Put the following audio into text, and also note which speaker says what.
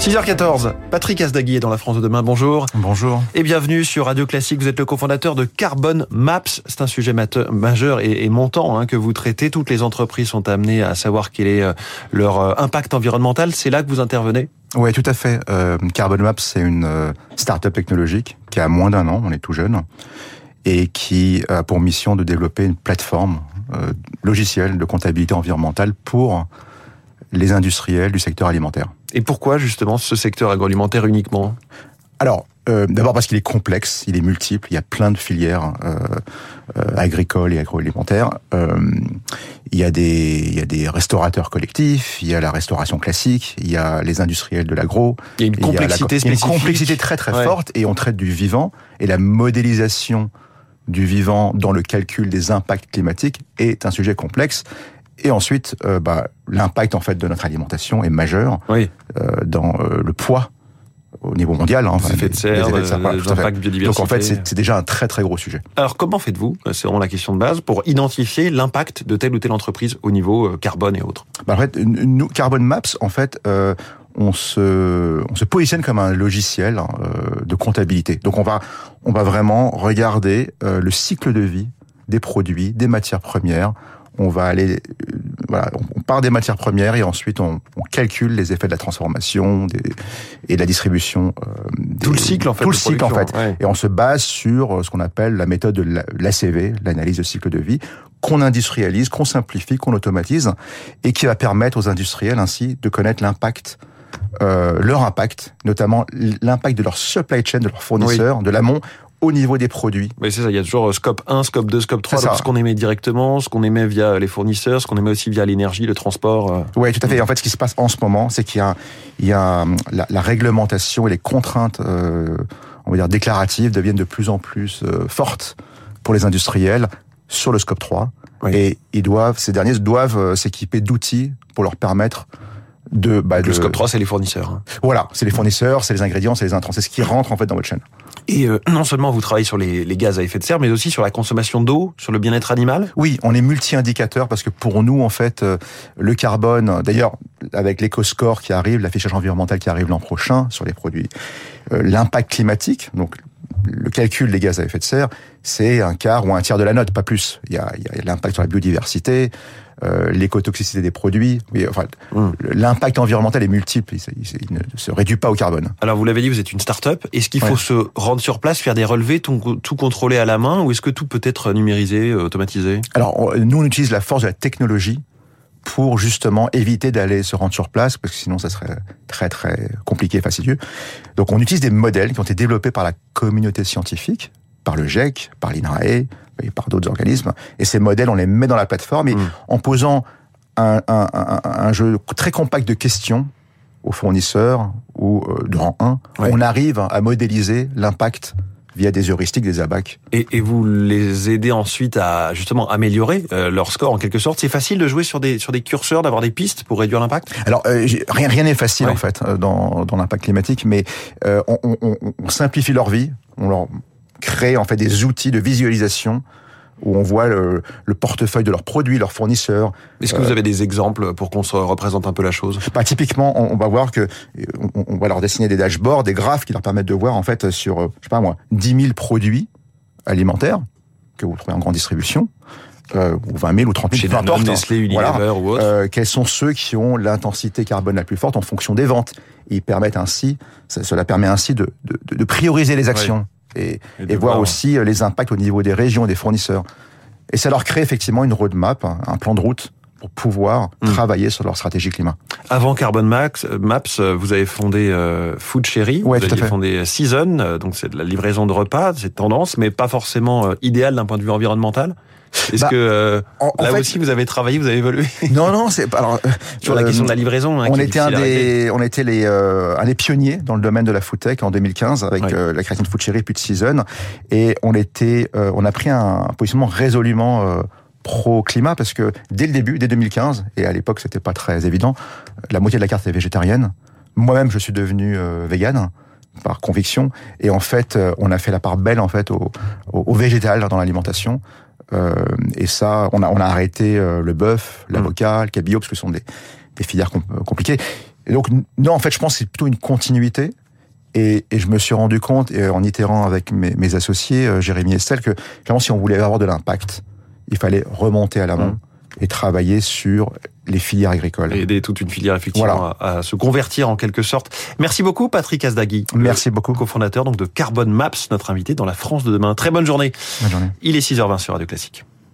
Speaker 1: 6h14, Patrick Asdagui est dans la France de demain. Bonjour.
Speaker 2: Bonjour.
Speaker 1: Et bienvenue sur Radio Classique. Vous êtes le cofondateur de Carbon Maps. C'est un sujet majeur et, montant hein, que vous traitez. Toutes les entreprises sont amenées à savoir quel est euh, leur euh, impact environnemental. C'est là que vous intervenez?
Speaker 2: Oui, tout à fait. Euh, Carbon Maps, c'est une start-up technologique qui a moins d'un an, on est tout jeune, et qui a pour mission de développer une plateforme logicielle de comptabilité environnementale pour les industriels du secteur alimentaire.
Speaker 1: Et pourquoi justement ce secteur agroalimentaire uniquement?
Speaker 2: Alors, euh, d'abord parce qu'il est complexe, il est multiple, il y a plein de filières euh, euh, agricoles et agroalimentaires. il, y a des, il y a des restaurateurs collectifs, il y a la restauration classique, il y a les industriels de l'agro.
Speaker 1: Il y a une complexité
Speaker 2: il y a une complexité très très forte et on traite du vivant et la modélisation du vivant dans le calcul des impacts climatiques est un sujet complexe. Et ensuite, euh, bah, l'impact en fait de notre alimentation est majeur
Speaker 1: oui.
Speaker 2: euh, dans euh, le poids au niveau mondial.
Speaker 1: Hein, effets de serre, les, impacts biodiversité.
Speaker 2: Donc en fait, c'est déjà un très très gros sujet.
Speaker 1: Alors comment faites-vous, c'est vraiment la question de base, pour identifier l'impact de telle ou telle entreprise au niveau carbone et autres?
Speaker 2: Bah, En fait, nous, Carbon Maps, en fait, euh, on se, on se positionne comme un logiciel hein, de comptabilité. Donc on va, on va vraiment regarder le cycle de vie des produits, des matières premières on va aller, euh, voilà, on part des matières premières et ensuite on, calcule les effets de la transformation et de la distribution.
Speaker 1: Euh, tout le cycle en fait.
Speaker 2: Tout le cycle en fait. Et on se base sur euh, ce qu'on appelle la méthode de l'ACV, l'analyse de cycle de vie, qu'on industrialise, qu'on simplifie, qu'on automatise et qui va permettre aux industriels ainsi de connaître l'impact leur impact, notamment l'impact de leur supply chain, de leurs fournisseurs, de l'amont au niveau des produits.
Speaker 1: Mais c'est ça, il y a toujours euh, scope 1, scope 2, scope 3, ce qu'on émet directement, ce qu'on émet via les fournisseurs, ce qu'on émet aussi via l'énergie, le transport. Euh.
Speaker 2: Oui, tout à fait. En fait, ce qui se passe en ce moment, c'est qu'il y a, il y a la, la, réglementation et les contraintes, euh, on va dire, déclaratives deviennent de plus en plus euh, fortes pour les industriels sur le scope 3. Et ils doivent, ces derniers doivent s'équiper d'outils pour leur permettre de,
Speaker 1: bah, Le scope 3, c'est les fournisseurs. Hein.
Speaker 2: Voilà, c'est les fournisseurs, c'est les ingrédients, c'est les intrants, c'est ce qui rentre en fait dans votre chaîne.
Speaker 1: Et euh, non seulement vous travaillez sur les, les, gaz à effet de serre, mais aussi sur la consommation d'eau, sur le bien-être animal.
Speaker 2: Oui, on est multi-indicateur parce que pour nous, en fait, euh, le carbone, d'ailleurs, avec l'éco-score qui arrive, l'affichage environnemental qui arrive l'an prochain sur les produits, euh, l'impact climatique, donc le calcul des gaz à effet de serre, c'est un quart ou un tiers de la note, pas plus. Il y a, il y a l'impact sur la biodiversité, euh, l'écotoxicité des produits. enfin, hum. l'impact environnemental est multiple. Il, ne se réduit pas au carbone.
Speaker 1: Alors, vous l'avez dit, vous êtes une start-up. Est-ce qu'il faut se rendre sur place, faire des relevés, tout, tout contrôler à la main, ou est-ce que tout peut être numérisé, automatisé?
Speaker 2: Alors, nous, on utilise la force de la technologie pour justement éviter d'aller se rendre sur place, parce que sinon ça serait très très compliqué et fastidieux. Donc on utilise des modèles qui ont été développés par la communauté scientifique, par le GEC, par l'INRAE, et par d'autres organismes. Et ces modèles, on les met dans la plateforme et mm. en posant un, un, un, un, jeu très compact de questions aux fournisseurs ou euh, de rang 1, on arrive à modéliser l'impact via des heuristiques, des abacs.
Speaker 1: Et, et, vous les aidez ensuite à justement améliorer euh, leur score en quelque sorte. C'est facile de jouer sur des sur des curseurs, d'avoir des pistes pour réduire l'impact?
Speaker 2: Alors euh, rien rien n'est facile en fait dans dans l'impact climatique, mais on, on, on, simplifie leur vie, on leur créer en fait des outils de visualisation où on voit le, portefeuille de leurs produits, leurs fournisseurs.
Speaker 1: Est-ce que vous euh, avez des exemples pour qu'on se représente un peu la chose?
Speaker 2: Bah, Typiquement, on, va voir que on, va leur dessiner des dashboards, des graphes qui leur permettent de voir en fait sur, euh, je sais pas moi, 10 000 produits alimentaires que vous trouvez en grande distribution. Euh, ou 20 000 ou 30 000,
Speaker 1: Chez peu importe. Nestlé, Unilever ou autre.
Speaker 2: Euh, quels sont ceux qui ont l'intensité carbone la plus forte en fonction des ventes? Ils permettent ainsi, cela permet ainsi de, de, de prioriser les actions et, et, voir aussi euh, les impacts au niveau des régions et des fournisseurs. Et ça leur crée effectivement une roadmap, un plan de route pour pouvoir hmm. travailler sur leur stratégie climat.
Speaker 1: Avant Carbon Max, euh, Maps, euh, vous avez fondé Food Cherry,
Speaker 2: ouais,
Speaker 1: vous avez fondé Season, donc c'est de la livraison de repas, c'est tendance, mais pas forcément idéal d'un point de vue environnemental. Est-ce bah, que euh, là aussi vous avez travaillé, vous avez évolué?
Speaker 2: Non, non, c'est alors
Speaker 1: sur la question de la livraison.
Speaker 2: Hein, on était un des, on était les euh, un des pionniers dans le domaine de la food tech en 2015 avec euh, la création de Food Cherry puis de Season, et on était, on a pris un, positionnement résolument pro climat parce que dès le début, dès 2015, et à l'époque c'était pas très évident, la moitié de la carte est végétarienne. Moi-même, je suis devenu vegan par conviction. Et en fait, on a fait la part belle en fait au, au, au végétal dans l'alimentation. Euh, et ça, on a, on a arrêté euh, le bœuf, l'avocat, le cabillaud, parce que ce sont des, des filières compliquées. Et donc, non, en fait, je pense que c'est plutôt une continuité. Et, et, je me suis rendu compte, et en itérant avec mes, mes associés, euh, Jérémy et Estelle, que clairement, si on voulait avoir de l'impact, il fallait remonter à l'amont. Mmh et travailler sur les filières agricoles.
Speaker 1: Et aider toute une filière effectivement voilà. à, à, se convertir en quelque sorte. Merci beaucoup Patrick Asdagui.
Speaker 2: Merci beaucoup.
Speaker 1: cofondateur donc de Carbon Maps, notre invité dans la France de demain. Très bonne journée.
Speaker 2: Bonne journée.
Speaker 1: Il est 6h20 sur Radio Classique.